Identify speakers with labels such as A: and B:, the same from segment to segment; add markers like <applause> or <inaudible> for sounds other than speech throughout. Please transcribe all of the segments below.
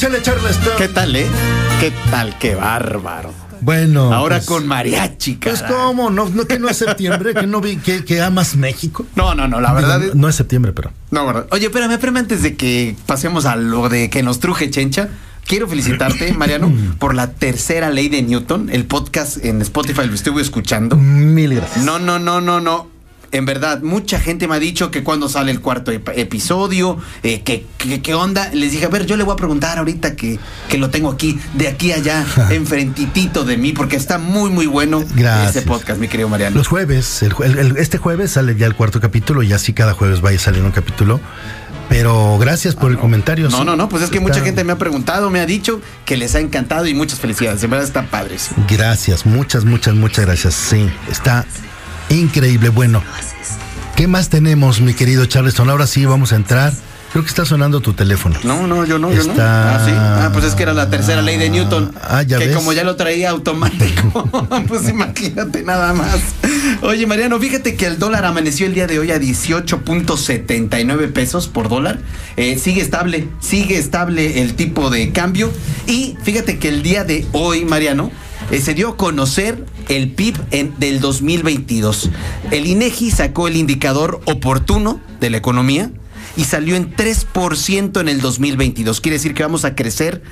A: Échale, Charleston.
B: ¿Qué tal, eh? ¿Qué tal? Qué bárbaro.
A: Bueno.
B: Ahora
A: pues,
B: con mariachi,
A: Pues
B: caray.
A: cómo, no, no que no es septiembre, que no vi que, que amas México.
B: No, no, no, la
A: Digo,
B: verdad es...
A: no es septiembre, pero.
B: No, verdad. Oye, espérame, espérame antes de que pasemos a lo de que nos truje Chencha. Quiero felicitarte, <coughs> Mariano, por la tercera ley de Newton. El podcast en Spotify lo estuve escuchando.
A: Mil gracias.
B: No, no, no, no, no. En verdad, mucha gente me ha dicho que cuando sale el cuarto ep- episodio, eh, que, onda. Les dije, a ver, yo le voy a preguntar ahorita que, que lo tengo aquí, de aquí a allá, <laughs> enfrentitito de mí, porque está muy, muy bueno
A: Gracias.
B: ese podcast, mi querido Mariano.
A: Los jueves, el jue- el- el- este jueves sale ya el cuarto capítulo y así cada jueves vaya saliendo un capítulo. Pero gracias por el comentario.
B: No,
A: sí.
B: no, no, pues es que
A: Está-
B: mucha gente me ha preguntado, me ha dicho que les ha encantado y muchas felicidades. En verdad está padre. sí.
A: Gracias, muchas, muchas, muchas gracias. Sí, está increíble. Bueno, ¿qué más tenemos, mi querido Charleston? Ahora sí vamos a entrar. Creo que está sonando tu teléfono.
B: No, no, yo no, yo no. Ah, sí. Ah, pues es que era la tercera ley de Newton.
A: Ah, ya
B: que
A: ves.
B: como ya lo traía automático. <laughs> pues imagínate nada más. Oye, Mariano, fíjate que el dólar amaneció el día de hoy a 18.79 pesos por dólar. Eh, sigue estable, sigue estable el tipo de cambio. Y fíjate que el día de hoy, Mariano, eh, se dio a conocer el PIB del 2022. El INEGI sacó el indicador oportuno de la economía y salió en 3% en el 2022. Quiere decir que vamos a crecer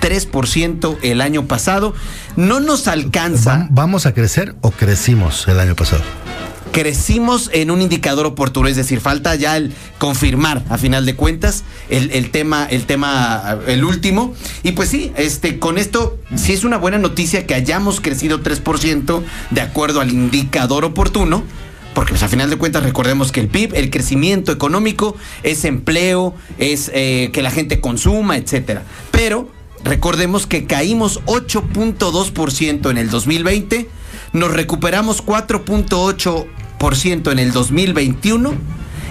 B: 3% el año pasado. No nos alcanza.
A: ¿Va- ¿Vamos a crecer o crecimos el año pasado?
B: Crecimos en un indicador oportuno, es decir, falta ya el confirmar a final de cuentas el, tema, el tema, el último. Y pues sí, este, con esto sí es una buena noticia que hayamos crecido 3% de acuerdo al indicador oportuno. Porque pues, a final de cuentas recordemos que el PIB, el crecimiento económico, es empleo, es eh, que la gente consuma, etcétera. Pero recordemos que caímos 8.2% en el 2020, nos recuperamos 4.8% en el 2021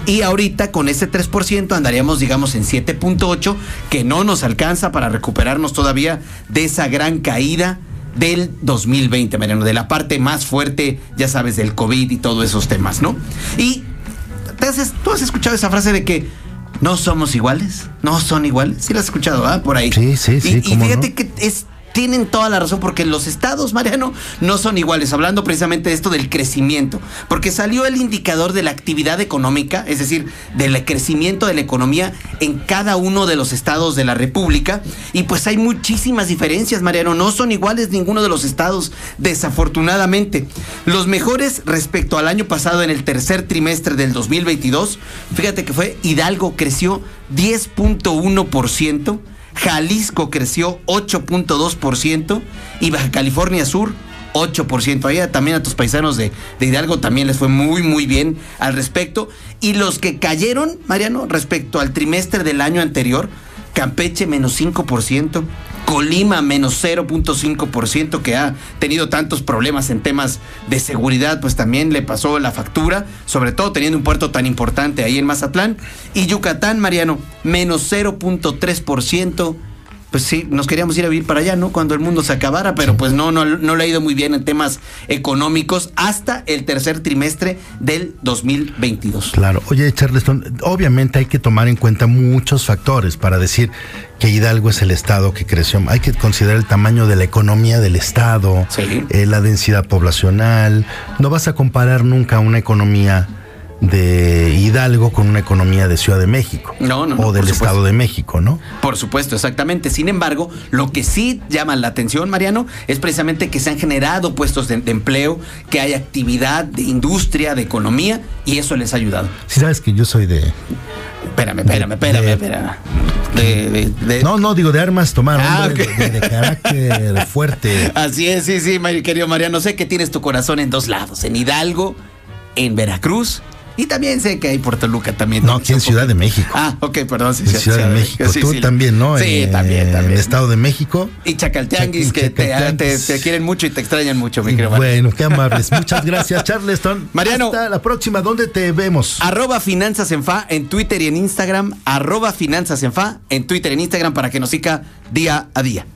B: y ahorita con ese 3% andaríamos digamos en 7.8 que no nos alcanza para recuperarnos todavía de esa gran caída del 2020, Mariano, de la parte más fuerte, ya sabes, del COVID y todos esos temas, ¿no? Y ¿te has- tú has escuchado esa frase de que no somos iguales, no son iguales. Sí la has escuchado, ¿ah? Por ahí.
A: Sí, sí, sí,
B: Y, y fíjate
A: no.
B: que es tienen toda la razón porque los estados, Mariano, no son iguales. Hablando precisamente de esto del crecimiento, porque salió el indicador de la actividad económica, es decir, del crecimiento de la economía en cada uno de los estados de la República, y pues hay muchísimas diferencias, Mariano. No son iguales ninguno de los estados, desafortunadamente. Los mejores respecto al año pasado en el tercer trimestre del 2022, fíjate que fue Hidalgo creció 10.1%. Jalisco creció 8.2% y Baja California Sur 8%. Ahí también a tus paisanos de, de Hidalgo también les fue muy, muy bien al respecto. Y los que cayeron, Mariano, respecto al trimestre del año anterior, Campeche menos 5%, Colima menos 0.5%, que ha tenido tantos problemas en temas de seguridad, pues también le pasó la factura, sobre todo teniendo un puerto tan importante ahí en Mazatlán. Y Yucatán, Mariano, menos 0.3%. Pues sí, nos queríamos ir a vivir para allá, ¿no? Cuando el mundo se acabara, pero pues no, no, no le ha ido muy bien en temas económicos hasta el tercer trimestre del 2022.
A: Claro. Oye, Charleston, obviamente hay que tomar en cuenta muchos factores para decir que Hidalgo es el estado que creció. Hay que considerar el tamaño de la economía del estado,
B: Sí.
A: eh, la densidad poblacional. No vas a comparar nunca una economía de Hidalgo con una economía de Ciudad de México
B: No, no, no,
A: o del. Estado de México, ¿no?
B: Por supuesto, exactamente. Sin embargo, lo que sí llama la atención, Mariano, es precisamente que se han generado puestos de, de empleo, que hay actividad de industria, de economía, y eso les ha ayudado.
A: Si sabes que yo soy de
B: Espérame, espérame, espérame,
A: De-
B: espérame. De, de- de-
A: no, no digo de armas tomar,
B: Ah,
A: hombre, de, carácter <laughs> fuerte.
B: Así es, sí, sí, querido Mariano. Sé que tienes tu corazón en dos lados, en Hidalgo, en Veracruz. Y también sé que hay Puerto Toluca también.
A: No, aquí en Ciudad de México.
B: Ah, ok, perdón. Sí,
A: En Ciudad de México.
B: Sí,
A: Tú
B: sí.
A: también, ¿no?
B: Sí, también,
A: En
B: también.
A: el Estado de México.
B: Y Chacaltianguis,
A: Chac-
B: que te,
A: Chacaltianguis.
B: te- te quieren mucho y te extrañan mucho, mi querido.
A: Bueno, qué amables. Muchas gracias, <laughs> Charleston.
B: Mariano.
A: Hasta la próxima. ¿Dónde te vemos?
B: Arroba Finanzas en Fa en Twitter y en Instagram. Arroba Finanzas en Fa en Twitter y en Instagram para que nos siga día a día.